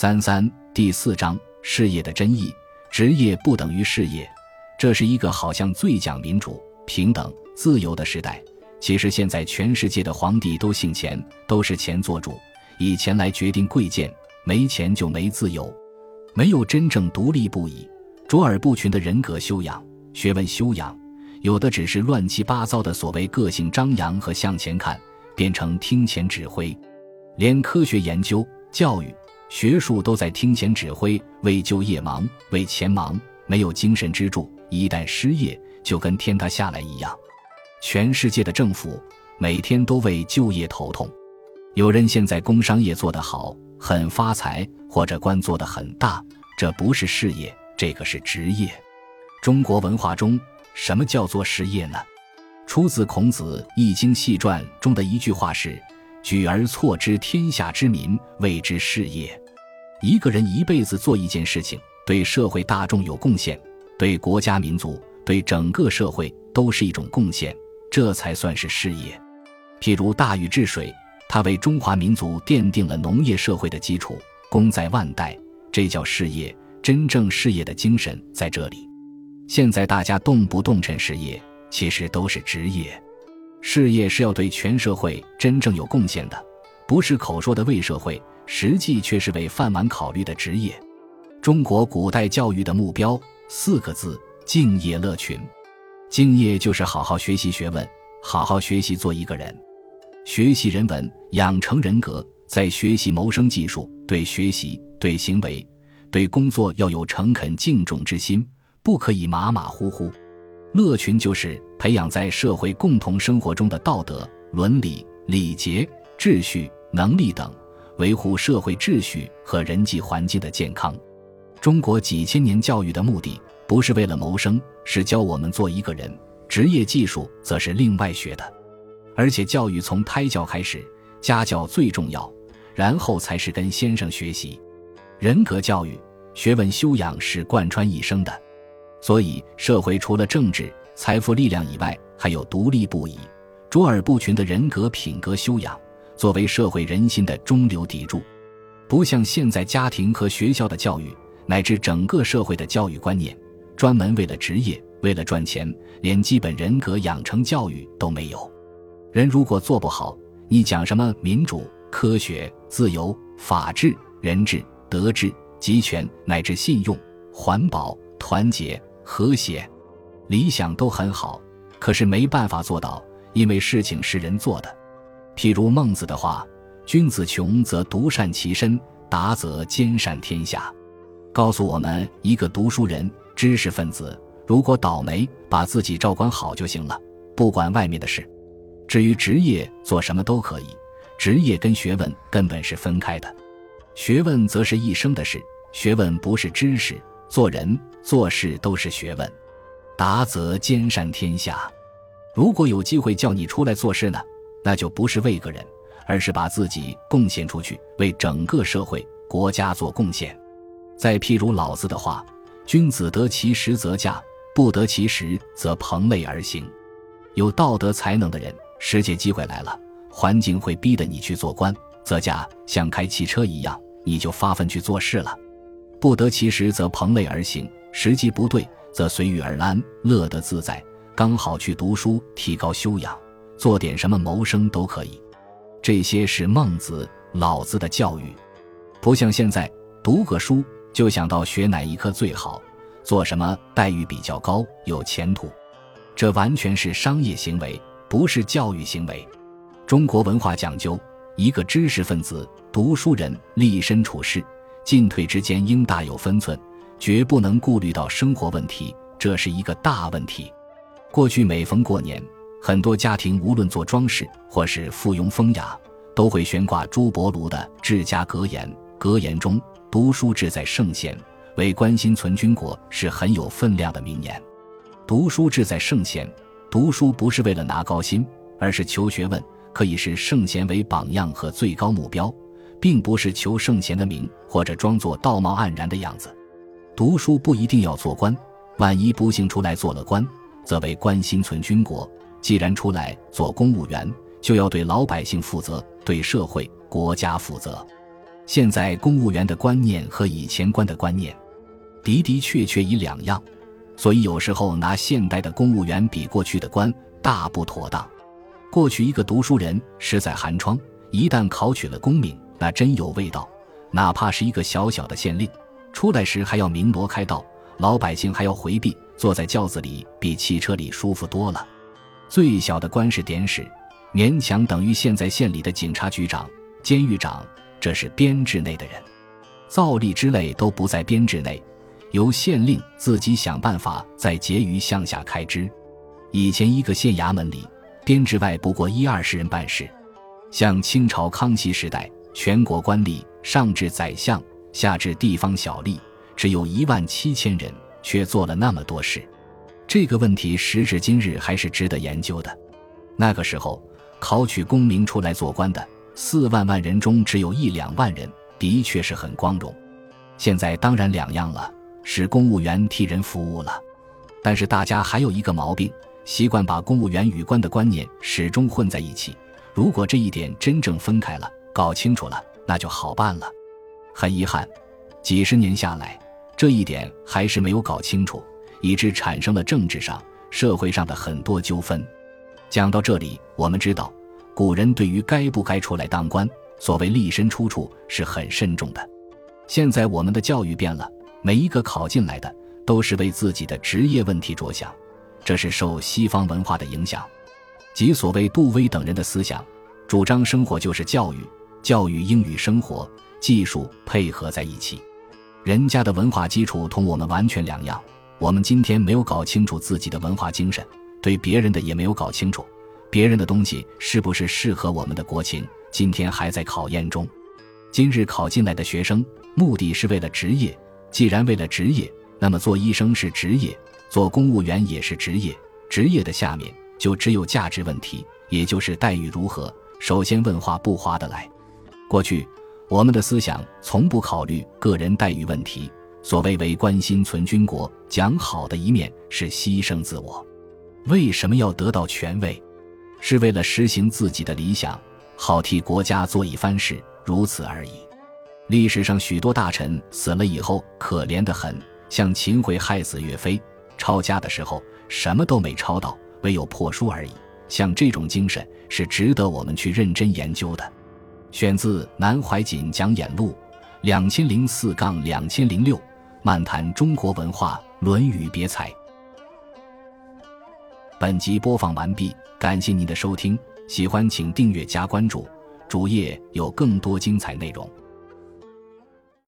三三第四章事业的真意，职业不等于事业，这是一个好像最讲民主、平等、自由的时代。其实现在全世界的皇帝都姓钱，都是钱做主，以钱来决定贵贱，没钱就没自由，没有真正独立不已、卓尔不群的人格修养、学问修养，有的只是乱七八糟的所谓个性张扬和向前看，变成听钱指挥，连科学研究、教育、学术都在听钱指挥，为就业忙，为钱忙，没有精神支柱，一旦失业，就跟天塌下来一样。全世界的政府每天都为就业头痛，有人现在工商业做得好，很发财，或者官做得很大，这不是事业，这个是职业。中国文化中，什么叫做事业呢？出自孔子《易经细传》中的一句话是：“举而错之，天下之民谓之事业。”一个人一辈子做一件事情，对社会大众有贡献，对国家民族，对整个社会都是一种贡献。这才算是事业。譬如大禹治水，他为中华民族奠定了农业社会的基础，功在万代，这叫事业。真正事业的精神在这里。现在大家动不动称事业，其实都是职业。事业是要对全社会真正有贡献的，不是口说的为社会，实际却是为饭碗考虑的职业。中国古代教育的目标四个字：敬业乐群。敬业就是好好学习学问，好好学习做一个人，学习人文，养成人格，在学习谋生技术，对学习、对行为、对工作要有诚恳敬重之心，不可以马马虎虎。乐群就是培养在社会共同生活中的道德、伦理、礼节、秩序、能力等，维护社会秩序和人际环境的健康。中国几千年教育的目的。不是为了谋生，是教我们做一个人。职业技术则是另外学的，而且教育从胎教开始，家教最重要，然后才是跟先生学习。人格教育、学问修养是贯穿一生的。所以，社会除了政治、财富、力量以外，还有独立不已、卓尔不群的人格品格修养，作为社会人心的中流砥柱。不像现在家庭和学校的教育，乃至整个社会的教育观念。专门为了职业，为了赚钱，连基本人格养成教育都没有。人如果做不好，你讲什么民主、科学、自由、法治、人治、德治、集权，乃至信用、环保、团结、和谐，理想都很好，可是没办法做到，因为事情是人做的。譬如孟子的话：“君子穷则独善其身，达则兼善天下。”告诉我们，一个读书人。知识分子如果倒霉，把自己照管好就行了，不管外面的事。至于职业，做什么都可以。职业跟学问根本是分开的，学问则是一生的事。学问不是知识，做人做事都是学问。达则兼善天下。如果有机会叫你出来做事呢，那就不是为个人，而是把自己贡献出去，为整个社会、国家做贡献。再譬如老子的话。君子得其时则驾，不得其时则蓬类而行。有道德才能的人，世界机会来了，环境会逼得你去做官，则驾像开汽车一样，你就发奋去做事了。不得其时则蓬累而行，时机不对，则随遇而安，乐得自在。刚好去读书，提高修养，做点什么谋生都可以。这些是孟子、老子的教育，不像现在读个书。就想到学哪一科最好，做什么待遇比较高，有前途，这完全是商业行为，不是教育行为。中国文化讲究，一个知识分子、读书人立身处世，进退之间应大有分寸，绝不能顾虑到生活问题，这是一个大问题。过去每逢过年，很多家庭无论做装饰或是附庸风雅，都会悬挂朱柏庐的治家格言，格言中。读书志在圣贤，为关心存军国是很有分量的名言。读书志在圣贤，读书不是为了拿高薪，而是求学问，可以是圣贤为榜样和最高目标，并不是求圣贤的名或者装作道貌岸然的样子。读书不一定要做官，万一不幸出来做了官，则为官心存军国。既然出来做公务员，就要对老百姓负责，对社会国家负责。现在公务员的观念和以前官的观念的的确确已两样，所以有时候拿现代的公务员比过去的官大不妥当。过去一个读书人实在寒窗，一旦考取了功名，那真有味道。哪怕是一个小小的县令，出来时还要鸣锣开道，老百姓还要回避，坐在轿子里比汽车里舒服多了。最小的官是典史，勉强等于现在县里的警察局长、监狱长，这是编制内的人。造例之类都不在编制内，由县令自己想办法在结余向下开支。以前一个县衙门里。编制外不过一二十人办事，像清朝康熙时代，全国官吏上至宰相，下至地方小吏，只有一万七千人，却做了那么多事。这个问题时至今日还是值得研究的。那个时候考取功名出来做官的四万万人中，只有一两万人，的确是很光荣。现在当然两样了，是公务员替人服务了。但是大家还有一个毛病。习惯把公务员与官的观念始终混在一起。如果这一点真正分开了，搞清楚了，那就好办了。很遗憾，几十年下来，这一点还是没有搞清楚，以致产生了政治上、社会上的很多纠纷。讲到这里，我们知道，古人对于该不该出来当官，所谓立身出处是很慎重的。现在我们的教育变了，每一个考进来的都是为自己的职业问题着想。这是受西方文化的影响，即所谓杜威等人的思想，主张生活就是教育，教育应与生活、技术配合在一起。人家的文化基础同我们完全两样，我们今天没有搞清楚自己的文化精神，对别人的也没有搞清楚，别人的东西是不是适合我们的国情，今天还在考验中。今日考进来的学生，目的是为了职业，既然为了职业，那么做医生是职业。做公务员也是职业，职业的下面就只有价值问题，也就是待遇如何。首先问划不划得来。过去我们的思想从不考虑个人待遇问题，所谓为官心存军国，讲好的一面是牺牲自我。为什么要得到权位？是为了实行自己的理想，好替国家做一番事，如此而已。历史上许多大臣死了以后可怜得很，像秦桧害死岳飞。抄家的时候什么都没抄到，唯有破书而已。像这种精神是值得我们去认真研究的。选自《南怀瑾讲演录》，两千零四杠两千零六，漫谈中国文化《论语别裁》。本集播放完毕，感谢您的收听，喜欢请订阅加关注，主页有更多精彩内容。